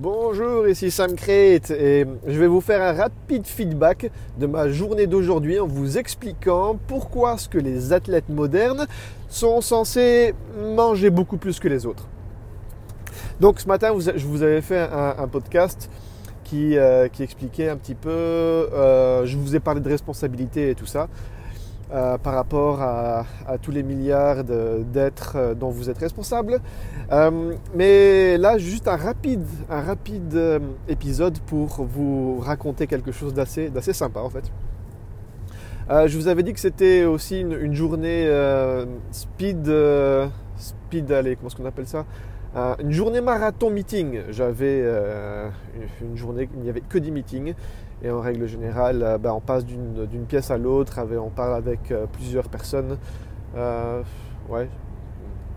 Bonjour, ici Sam Crate et je vais vous faire un rapide feedback de ma journée d'aujourd'hui en vous expliquant pourquoi ce que les athlètes modernes sont censés manger beaucoup plus que les autres. Donc ce matin, je vous avais fait un, podcast qui, euh, qui, expliquait un petit peu, euh, je vous ai parlé de responsabilité et tout ça. Euh, par rapport à, tous les milliards d'êtres euh, dont vous êtes responsable. Euh, mais là, juste un rapide, un rapide épisode pour vous raconter quelque chose d'assez sympa en fait. je vous avais dit que c'était aussi une, journée speed, speed, allez, comment est-ce qu'on appelle ça? Une journée marathon meeting. J'avais une journée, il n'y avait que des meetings. Et en règle générale, euh, ben, on passe d'une pièce à l'autre, on parle avec euh, plusieurs personnes. Euh, ouais.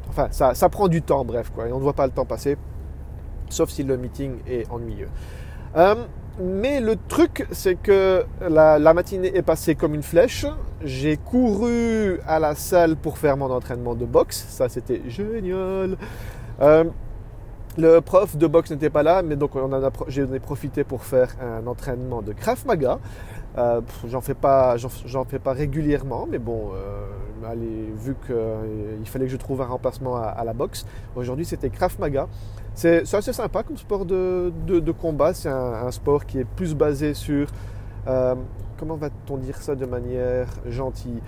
Enfin, ça, prend du temps, bref, quoi. Et on ne voit pas le temps passer, sauf si le meeting est ennuyeux. mais le truc, c'est que la, la, matinée est passée comme une flèche. J'ai couru à la salle pour faire mon entraînement de boxe. Ça, c'était génial. Le prof de boxe n'était pas là, mais donc j'en profité pour faire un entraînement de Krav Maga. Euh, j'en fais pas, j'en fais pas régulièrement, mais bon, euh, allez, vu qu'il euh, fallait que je trouve un remplacement à, la boxe, aujourd'hui c'était Krav Maga. C'est assez sympa comme sport de, combat. C'est un, sport qui est plus basé sur, euh, comment va-t-on dire ça de manière gentille?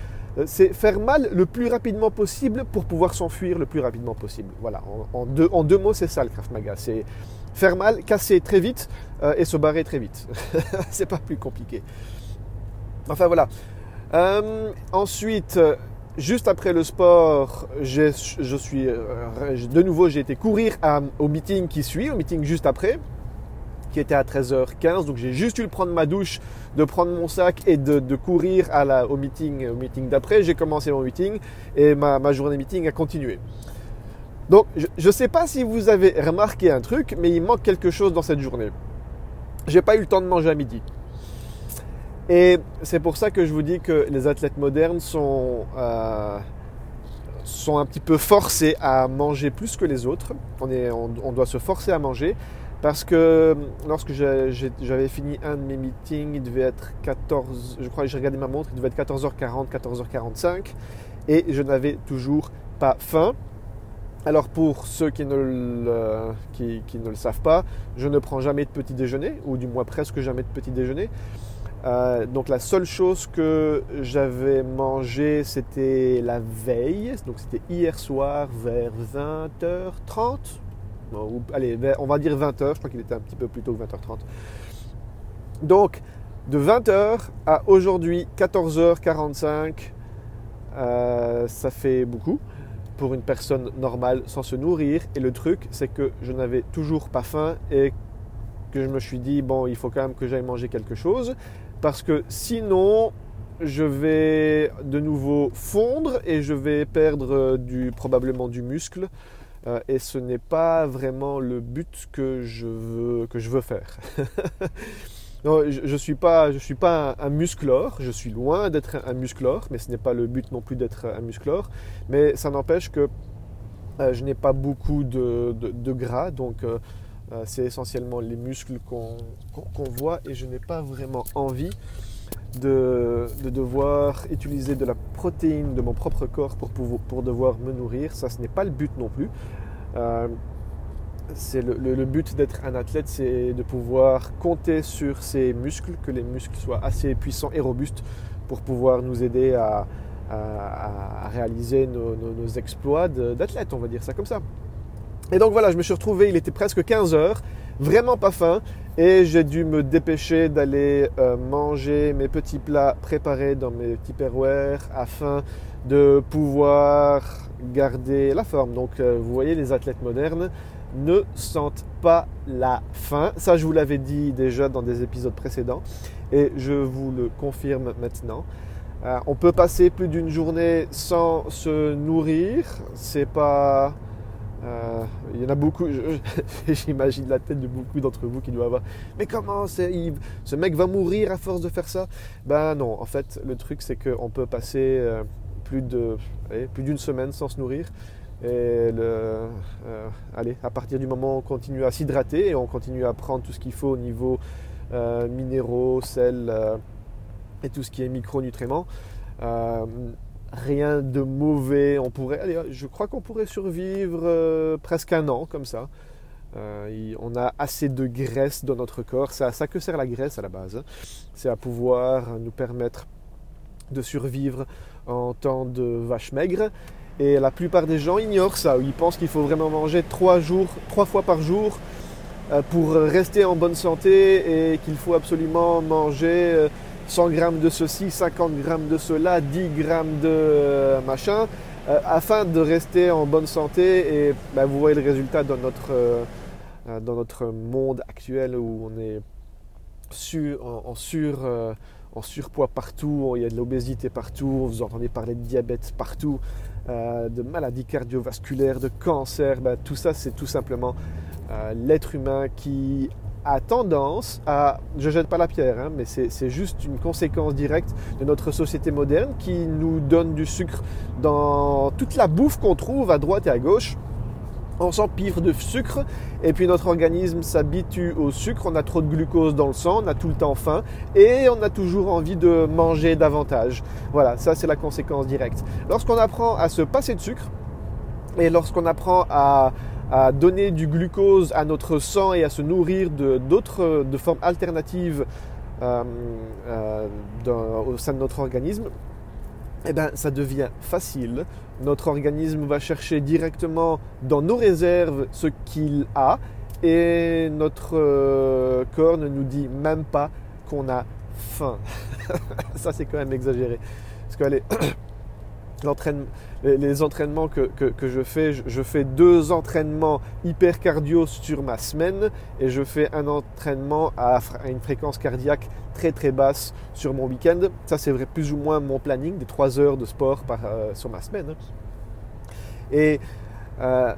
C'est faire mal le plus rapidement possible pour pouvoir s'enfuir le plus rapidement possible. Voilà, en, deux, mots, c'est ça le Krav Maga. C'est faire mal, casser très vite euh, et se barrer très vite. c'est pas plus compliqué. Enfin voilà. Euh, ensuite, juste après le sport, je suis de nouveau, j'ai été courir au meeting qui suit, au meeting juste après qui était à 13h15. Donc j'ai juste eu le prendre ma douche, de prendre mon sac et de, courir au meeting, au meeting d'après. J'ai commencé mon meeting et ma, ma journée meeting a continué. Donc je ne sais pas si vous avez remarqué un truc, mais il manque quelque chose dans cette journée. J'ai pas eu le temps de manger à midi. Et c'est pour ça que je vous dis que les athlètes modernes sont, euh, sont un petit peu forcés à manger plus que les autres. On doit se forcer à manger. Parce que euh, lorsque j'avais fini un de mes meetings, il devait être 14, je crois que j'ai regardé ma montre, il devait être 14h40, 14h45, et je n'avais toujours pas faim. Alors pour ceux qui ne, le, savent pas, je ne prends jamais de petit déjeuner, ou du moins presque jamais de petit déjeuner. Euh, donc la seule chose que j'avais mangé, c'était la veille, donc c'était hier soir vers 20h30, allez, on va dire 20h, je crois qu'il était un petit peu plus tôt que 20h30. Donc, de 20h à aujourd'hui 14h45, euh, ça fait beaucoup pour une personne normale sans se nourrir. Et le truc, c'est que je n'avais toujours pas faim et que je me suis dit, bon, il faut quand même que j'aille manger quelque chose. Parce que sinon, je vais de nouveau fondre et je vais perdre du, probablement du muscle. Euh, et ce n'est pas vraiment le but que je veux, que je veux faire. je ne suis pas, je suis pas un, musclore, je suis loin d'être un, musclore, mais ce n'est pas le but non plus d'être un musclore. Mais ça n'empêche que euh, je n'ai pas beaucoup de, gras, donc euh, c'est essentiellement les muscles qu'on voit et je n'ai pas vraiment envie de, devoir utiliser de la protéine de mon propre corps pour, pour, devoir me nourrir. Ça, ce n'est pas le but non plus. Euh, c'est le, but d'être un athlète, c'est de pouvoir compter sur ses muscles, que les muscles soient assez puissants et robustes pour pouvoir nous aider à, réaliser nos, nos exploits d'athlète, on va dire ça comme ça. Et donc voilà, je me suis retrouvé, il était presque 15 heures, vraiment pas faim, et j'ai dû me dépêcher d'aller euh, manger mes petits plats préparés dans mes petits afin de pouvoir garder la forme. Donc euh, vous voyez, les athlètes modernes ne sentent pas la faim. Ça, je vous l'avais dit déjà dans des épisodes précédents et je vous le confirme maintenant. Euh, on peut passer plus d'une journée sans se nourrir. C'est pas euh, il y en a beaucoup, j'imagine la tête de beaucoup d'entre vous qui doivent avoir. Mais comment Ce mec va mourir à force de faire ça? Ben non, en fait, le truc c'est qu'on peut passer euh, plus d'une semaine sans se nourrir. Et allez, à partir du moment où on continue à s'hydrater et on continue à prendre tout ce qu'il faut au niveau minéraux, sel et tout ce qui est micronutriments, rien de mauvais. On pourrait, je crois qu'on pourrait survivre presque un an comme ça. Euh, on a assez de graisse dans notre corps. Ça que sert la graisse à la base. Hein. C'est à pouvoir nous permettre de survivre en temps de vache maigre. Et la plupart des gens ignorent ça. Ils pensent qu'il faut vraiment manger trois, jours, trois fois par jour euh, pour rester en bonne santé et qu'il faut absolument manger 100 euh, grammes de ceci, 50 grammes de cela, 10 grammes de machin, afin de rester en bonne santé. Et bah, vous voyez le résultat dans notre euh, dans notre monde actuel où on est en, sur, euh, en, surpoids partout, il y a de l'obésité partout, vous entendez parler de diabète partout, euh, de maladies cardiovasculaires, de cancer, ben, tout ça c'est tout simplement l'être humain qui a tendance à, je jette pas la pierre, hein, mais c'est juste une conséquence directe de notre société moderne qui nous donne du sucre dans toute la bouffe qu'on trouve à droite et à gauche on s'empire de sucre et puis notre organisme s'habitue au sucre, on a trop de glucose dans le sang, on a tout le temps faim et on a toujours envie de manger davantage. Voilà, ça c'est la conséquence directe. Lorsqu'on apprend à se passer de sucre et lorsqu'on apprend à, donner du glucose à notre sang et à se nourrir d'autres de, formes alternatives euh, euh, au sein de notre organisme, eh ben, ça devient facile. Notre organisme va chercher directement dans nos réserves ce qu'il a et notre euh, corps ne nous dit même pas qu'on a faim. ça, c'est quand même exagéré. Parce que, allez, les entraînements que, je fais, je, fais deux entraînements hyper cardio sur ma semaine et je fais un entraînement à, une fréquence cardiaque très très basse sur mon week-end. Ça c'est vrai plus ou moins mon planning des trois heures de sport euh, sur ma semaine. Et euh,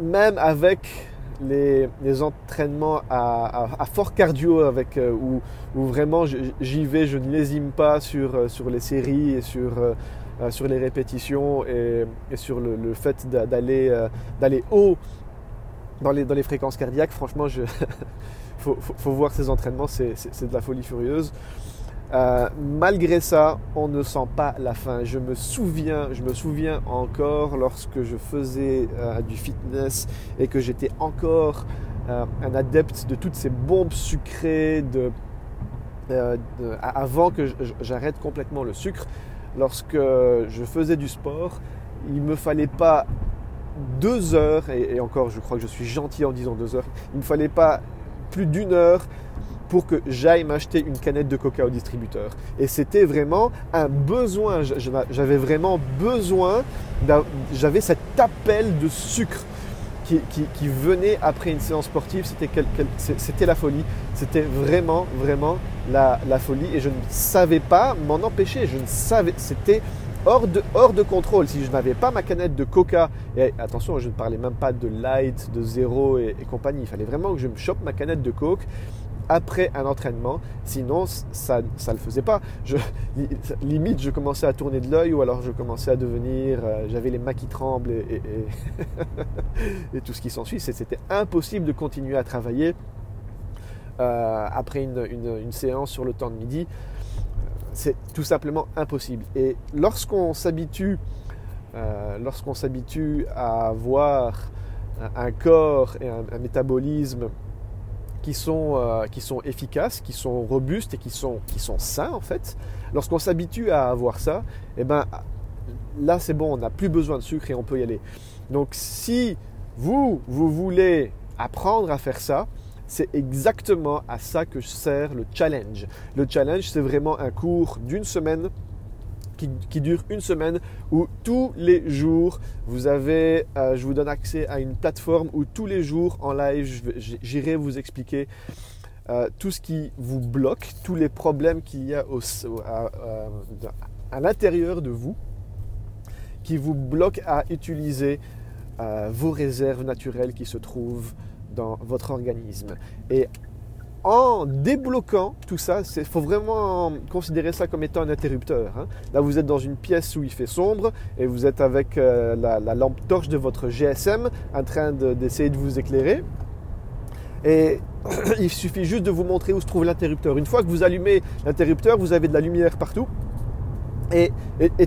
même avec les, entraînements à, fort cardio avec, euh, où, vraiment j'y vais, je ne lésime pas sur, sur les séries et sur euh, sur les répétitions et, sur le, fait d'aller euh, d'aller haut dans les, dans les fréquences cardiaques. Franchement, il faut, faut, voir ces entraînements, c'est de la folie furieuse. Euh, malgré ça, on ne sent pas la faim. Je me souviens, je me souviens encore lorsque je faisais du fitness et que j'étais encore un adepte de toutes ces bombes sucrées de, avant que j'arrête complètement le sucre lorsque je faisais du sport, il ne me fallait pas deux heures, et, encore je crois que je suis gentil en disant deux heures, il ne me fallait pas plus d'une heure pour que j'aille m'acheter une canette de coca au distributeur. Et c'était vraiment un besoin, j'avais vraiment besoin, j'avais cet appel de sucre qui, venait après une séance sportive, c'était la folie. C'était vraiment, vraiment la, folie. Et je ne savais pas m'en empêcher. Je ne savais, c'était hors de, hors de contrôle. Si je n'avais pas ma canette de coca, et attention, je ne parlais même pas de light, de zéro et, et compagnie. Il fallait vraiment que je me chope ma canette de coke après un entraînement. Sinon, ça ne le faisait pas. Je, limite, je commençais à tourner de l'œil ou alors je commençais à devenir... Euh, j'avais les mains qui tremblent et, tout ce qui s'ensuit. C'était impossible de continuer à travailler euh, après une, une, séance sur le temps de midi. C'est tout simplement impossible. Et lorsqu'on s'habitue... Euh, lorsqu'on s'habitue à avoir un corps et un métabolisme qui sont, euh, qui sont efficaces, qui sont robustes et qui sont, qui sont sains en fait, lorsqu'on s'habitue à avoir ça, eh ben, là c'est bon, on n'a plus besoin de sucre et on peut y aller. Donc si vous, vous voulez apprendre à faire ça, c'est exactement à ça que sert le challenge. Le challenge, c'est vraiment un cours d'une semaine qui, dure une semaine où tous les jours, vous avez, euh, je vous donne accès à une plateforme où tous les jours en live, j'irai vous expliquer euh, tout ce qui vous bloque, tous les problèmes qu'il y a à, l'intérieur de vous qui vous bloquent à utiliser euh, vos réserves naturelles qui se trouvent dans votre organisme. Et en débloquant tout ça, il faut vraiment considérer ça comme étant un interrupteur. hein. Là, vous êtes dans une pièce où il fait sombre et vous êtes avec euh, la, la lampe torche de votre GSM en train de- d'essayer de, vous éclairer. Et il suffit juste de vous montrer où se trouve l'interrupteur. Une fois que vous allumez l'interrupteur, vous avez de la lumière partout. Et,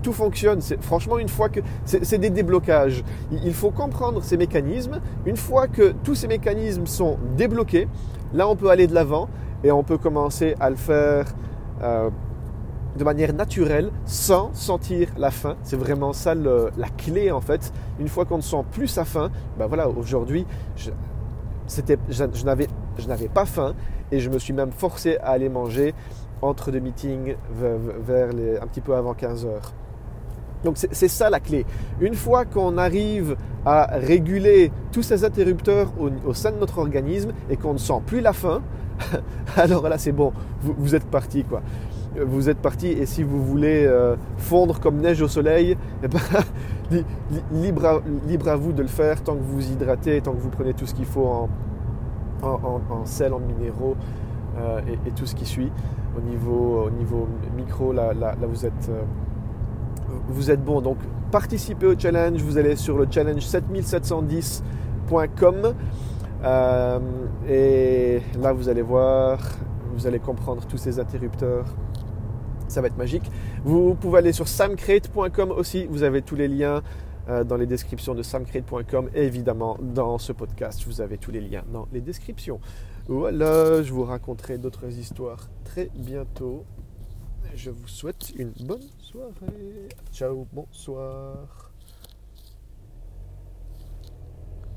tout fonctionne. Franchement, une fois que c'est des déblocages, il faut comprendre ces mécanismes. Une fois que tous ces mécanismes sont débloqués, là, on peut aller de l'avant et on peut commencer à le faire euh, de manière naturelle, sans sentir la faim. C'est vraiment ça le- la clé en fait. Une fois qu'on ne sent plus sa faim, ben voilà, aujourd'hui, je, je, n'avais, je n'avais pas faim et je me suis même forcé à aller manger entre deux meetings vers, un petit peu avant 15 heures. Donc c'est ça la clé. Une fois qu'on arrive à réguler tous ces interrupteurs au, sein de notre organisme et qu'on ne sent plus la faim, alors là c'est bon, vous, vous êtes parti quoi. Vous êtes parti et si vous voulez euh, fondre comme neige au soleil, eh ben, li- li- libre, à, vous de le faire tant que vous hydratez, tant que vous prenez tout ce qu'il faut en, sel, en minéraux euh, et, tout ce qui suit. Au niveau, au niveau micro, là, vous êtes... euh, vous êtes bon. Donc participez au challenge, vous allez sur le challenge 7710.com euh, et là vous allez voir, vous allez comprendre tous ces interrupteurs. Ça va être magique. Vous pouvez aller sur samcrate.com aussi, vous avez tous les liens euh, dans les descriptions de samcrate.com et évidemment dans ce podcast, vous avez tous les liens dans les descriptions. Voilà, je vous raconterai d'autres histoires très bientôt. Je vous souhaite une bonne soirée. Ciao, bonsoir.